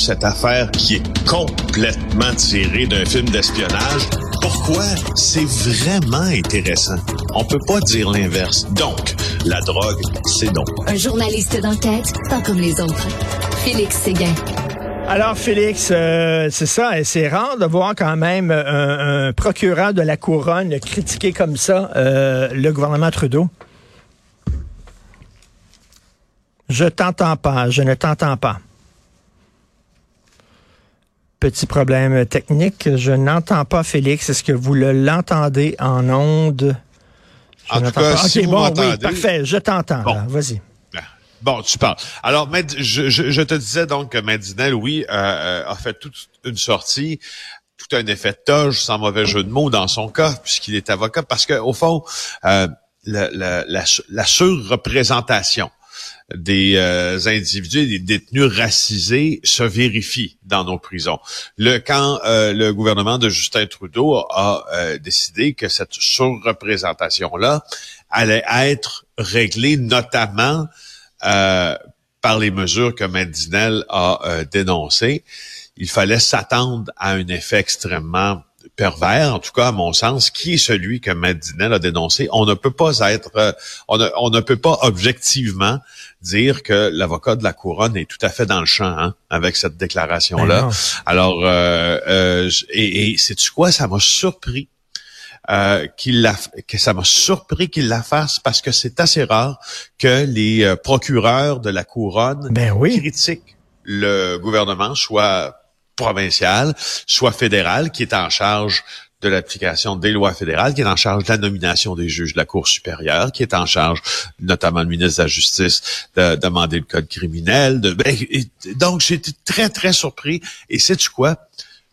cette affaire qui est complètement tirée d'un film d'espionnage. Pourquoi? C'est vraiment intéressant. On peut pas dire l'inverse. Donc, la drogue, c'est donc. Un journaliste d'enquête, pas comme les autres. Félix Séguin. Alors, Félix, euh, c'est ça, et c'est rare de voir quand même un, un, procureur de la couronne critiquer comme ça euh, le gouvernement Trudeau. Je t'entends pas, je ne t'entends pas. Petit problème technique, je n'entends pas Félix. Est-ce que vous l'entendez en onde? Je en tout cas, pas. si bon, oui, parfait, je t'entends. Bon. Vas-y. Bon, tu parles. Alors, je, je, je, te disais donc que Madinel, oui, euh, a fait toute une sortie, tout un effet de toge, sans mauvais jeu de mots dans son cas, puisqu'il est avocat, parce que au fond, euh, la, la, la, la surreprésentation des euh, individus, des détenus racisés se vérifie dans nos prisons. Le quand euh, le gouvernement de Justin Trudeau a euh, décidé que cette surreprésentation là allait être réglée notamment par les mesures que Madinel a dénoncées, il fallait s'attendre à un effet extrêmement pervers, en tout cas à mon sens, qui est celui que Madinel a dénoncé. On ne peut pas être, euh, on, ne, on ne peut pas objectivement dire que l'avocat de la couronne est tout à fait dans le champ hein, avec cette déclaration-là. Ben Alors, euh, euh, et, et c'est-tu quoi, ça m'a surpris. Euh, qu'il la, que ça m'a surpris qu'il la fasse parce que c'est assez rare que les procureurs de la couronne ben oui. critiquent le gouvernement, soit provinciale, soit fédérale, qui est en charge de l'application des lois fédérales, qui est en charge de la nomination des juges de la Cour supérieure, qui est en charge, notamment le ministre de la Justice, de demander le code criminel. Ben, donc, j'ai été très, très surpris. Et sais-tu quoi?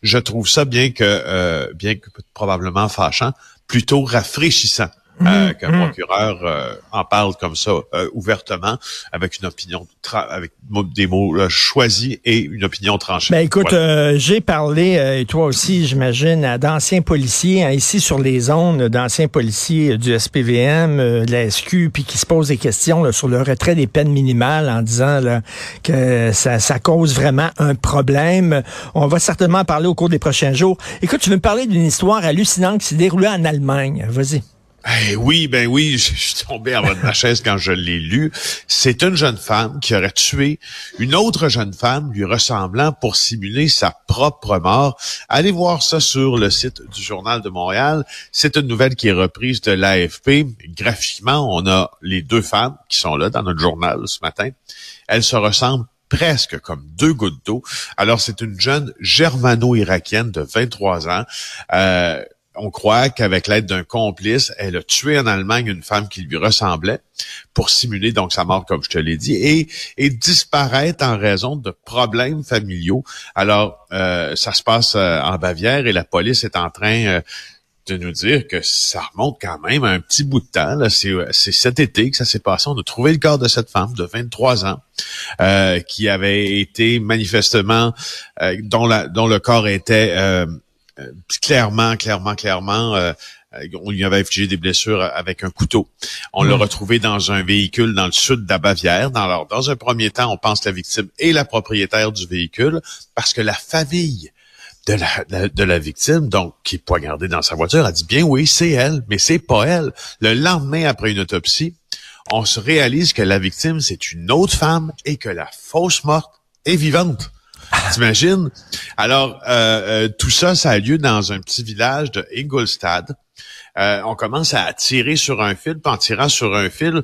Je trouve ça, bien que, euh, bien que probablement fâchant, plutôt rafraîchissant. Euh, mmh, qu'un mmh. procureur euh, en parle comme ça euh, ouvertement, avec une opinion, avec des mots choisis et une opinion tranchée. Ben écoute, j'ai parlé, et toi aussi, j'imagine, d'anciens policiers hein, ici sur les zones, d'anciens policiers du SPVM, de la SQ, puis qui se posent des questions sur le retrait des peines minimales en disant là, que ça, ça cause vraiment un problème. On va certainement en parler au cours des prochains jours. Écoute, tu veux me parler d'une histoire hallucinante qui s'est déroulée en Allemagne. Vas-y. Eh oui, ben oui, je suis tombé en bas de ma chaise quand je l'ai lu. C'est une jeune femme qui aurait tué une autre jeune femme lui ressemblant pour simuler sa propre mort. Allez voir ça sur le site du Journal de Montréal. C'est une nouvelle qui est reprise de l'AFP. Graphiquement, on a les deux femmes qui sont là dans notre journal ce matin. Elles se ressemblent presque comme deux gouttes d'eau. Alors, c'est une jeune germano-irakienne de 23 ans. Euh, on croit qu'avec l'aide d'un complice, elle a tué en Allemagne une femme qui lui ressemblait pour simuler donc sa mort, comme je te l'ai dit, et, et disparaître en raison de problèmes familiaux. Alors, euh, ça se passe euh, en Bavière et la police est en train euh, de nous dire que ça remonte quand même à un petit bout de temps. C'est cet été que ça s'est passé. On a trouvé le corps de cette femme de 23 ans qui avait été manifestement, dont, la, dont le corps était euh, clairement, clairement, clairement, euh, euh, on lui avait infligé des blessures avec un couteau. On l'a hmm. retrouvé dans un véhicule dans le sud de la Bavière. Dans, dans un premier temps, on pense que la victime est la propriétaire du véhicule parce que la famille de la, de la victime, donc qui est poignardée dans sa voiture, a dit bien oui, c'est elle, mais c'est pas elle. Le lendemain, après une autopsie, on se réalise que la victime, c'est une autre femme et que la fausse morte est vivante. T'imagines? Alors, euh, euh, tout ça, ça a lieu dans un petit village de Ingolstadt. Euh, on commence à tirer sur un fil, puis en tirant sur un fil, on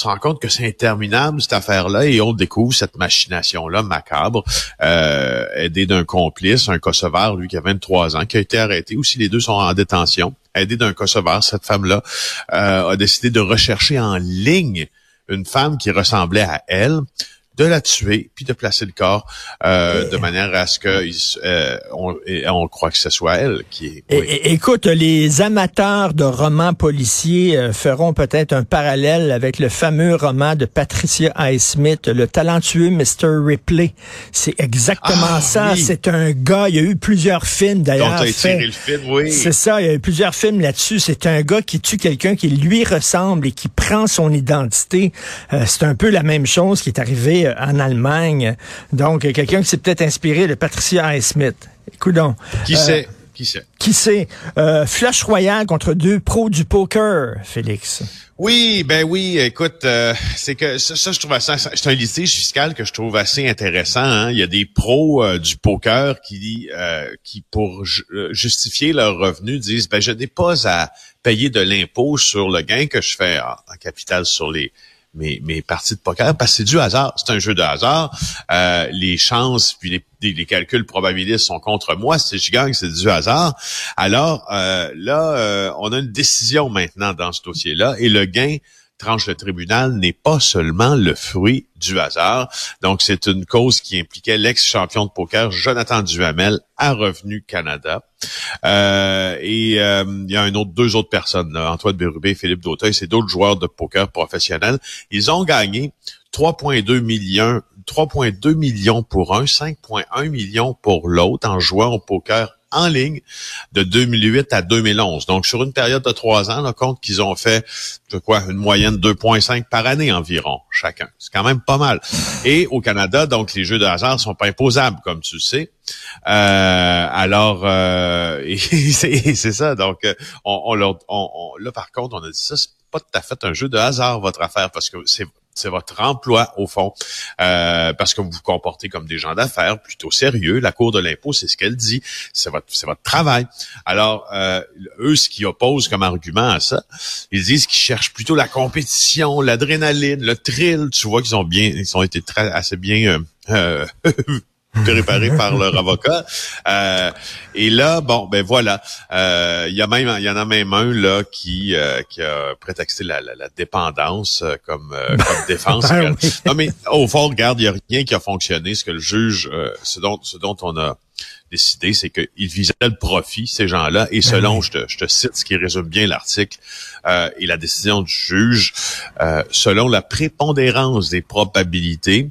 se rend compte que c'est interminable, cette affaire-là, et on découvre cette machination-là macabre, euh, aidé d'un complice, un Kosovar, lui, qui a 23 ans, qui a été arrêté. Aussi, les deux sont en détention. Aidé d'un Kosovar, cette femme-là a décidé de rechercher en ligne une femme qui ressemblait à elle de la tuer puis de placer le corps euh, de manière à ce que euh, on, on, croit que ce soit elle qui est. écoute, les amateurs de romans policiers euh, feront peut-être un parallèle avec le fameux roman de Patricia Highsmith, le talentueux Mr. Ripley. C'est exactement ah, ça. C'est un gars. Il y a eu plusieurs films d'ailleurs. oui. C'est ça. Il y a eu plusieurs films là-dessus. C'est un gars qui tue quelqu'un qui lui ressemble et qui prend son identité. c'est un peu la même chose qui est arrivé arrivé en Allemagne. Donc, quelqu'un qui s'est peut-être inspiré de Patricia Highsmith. Écoute donc. Qui sait? Qui sait? Qui sait? Euh, flash royal contre deux pros du poker, Félix. Oui, ben oui. Écoute, euh, c'est que ça, je trouve assez. C'est un litige fiscal que je trouve assez intéressant. Hein. Il y a des pros euh, du poker qui, qui pour justifier leurs revenus, disent ben je n'ai pas à payer de l'impôt sur le gain que je fais en capital sur les mes, mes parties de poker parce que c'est du hasard. C'est un jeu de hasard. Euh, les chances puis les, les, calculs probabilistes sont contre moi. Si je gagne, c'est du hasard. Alors euh, là, euh, on a une décision maintenant dans ce dossier-là et le gain tranche le tribunal n'est pas seulement le fruit du hasard. Donc, c'est une cause qui impliquait l'ex-champion de poker Jonathan Duhamel à Revenu Canada. Euh, et euh, il y a un autre, deux autres personnes, Antoine Bérubé, Philippe Dauteuil, c'est d'autres joueurs de poker professionnels. Ils ont gagné 3,2 millions 3,2 millions pour un, 5,1 millions pour l'autre en jouant au poker en ligne de 2008 à 2011. Donc, sur une période de trois ans, on compte qu'ils ont fait, je quoi, une moyenne de 2,5 par année environ, chacun. C'est quand même pas mal. Et au Canada, donc, les jeux de hasard sont pas imposables, comme tu le sais. Euh, alors, euh, c'est ça. Donc, on, on, leur, on, là, par contre, on a dit ça, c'est pas tout à fait un jeu de hasard, votre affaire, parce que c'est c'est votre emploi au fond, euh, parce que vous vous comportez comme des gens d'affaires plutôt sérieux. La Cour de l'impôt, c'est ce qu'elle dit, c'est votre, c'est votre travail. Alors, euh, eux, ce qui opposent comme argument à ça, ils disent qu'ils cherchent plutôt la compétition, l'adrénaline, le thrill. Tu vois qu'ils ont bien, ils ont été très, assez bien euh, préparé par leur avocat. Euh, et là, bon, ben voilà, euh, il y a même, il y en a même un là qui euh, qui a prétexté la, la, dépendance comme comme défense. Ben non mais au fond, regarde, il y a rien qui a fonctionné. Ce que le juge, ce dont ce dont on a décidé, c'est qu'ils visaient le profit, ces gens-là, et ben selon, je, te, je, te, cite ce qui résume bien l'article et la décision du juge, selon la prépondérance des probabilités,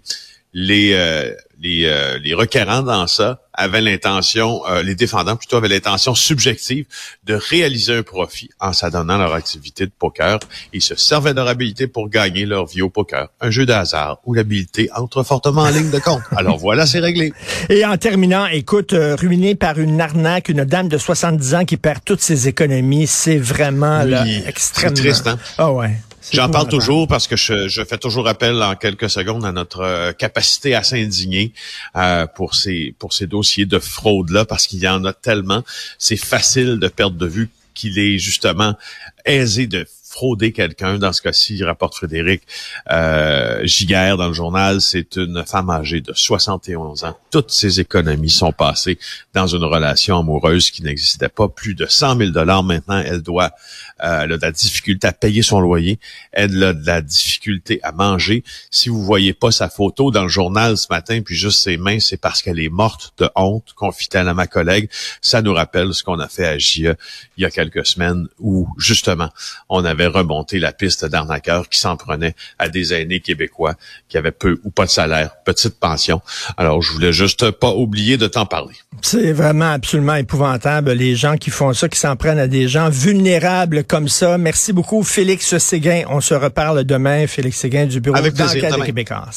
les, euh, les, euh, les requérants dans ça avaient l'intention, euh, les défendants plutôt avaient l'intention subjective de réaliser un profit en s'adonnant leur activité de poker. Ils se servaient de leur habilité pour gagner leur vie au poker. Un jeu de hasard où l'habilité entre fortement en ligne de compte. Alors voilà, c'est réglé. Et en terminant, écoute, ruiné par une arnaque, une dame de 70 ans qui perd toutes ses économies, c'est vraiment extrêmement... triste, hein? Ah ouais. J'en parle toujours parce que je, je, fais toujours appel en quelques secondes à notre euh, capacité à s'indigner euh, pour ces pour ces dossiers de fraude là parce qu'il y en a tellement. C'est facile de perdre de vue qu'il est justement aisé de frauder quelqu'un. Dans ce cas-ci, rapporte Frédéric euh, dans le journal, c'est une femme âgée de 71 ans. Toutes ses économies sont passées dans une relation amoureuse qui n'existait pas. Plus de 100 000 dollars maintenant, elle doit, euh, elle a de la difficulté à payer son loyer. Elle a de la difficulté à manger. Si vous voyez pas sa photo dans le journal ce matin, puis juste ses mains, c'est parce qu'elle est morte de honte, confie-t-elle à ma collègue. Ça nous rappelle ce qu'on a fait à JE il y a quelques semaines où, justement, on avait remonter la piste d'arnaqueurs qui s'en prenaient à des aînés québécois qui avaient peu ou pas de salaire, petite pension. Alors, je voulais juste pas oublier de t'en parler. C'est vraiment absolument épouvantable, les gens qui font ça, qui s'en prennent à des gens vulnérables comme ça. Merci beaucoup, Félix Séguin. On se reparle demain. Félix Séguin du Bureau d'enquête québécois.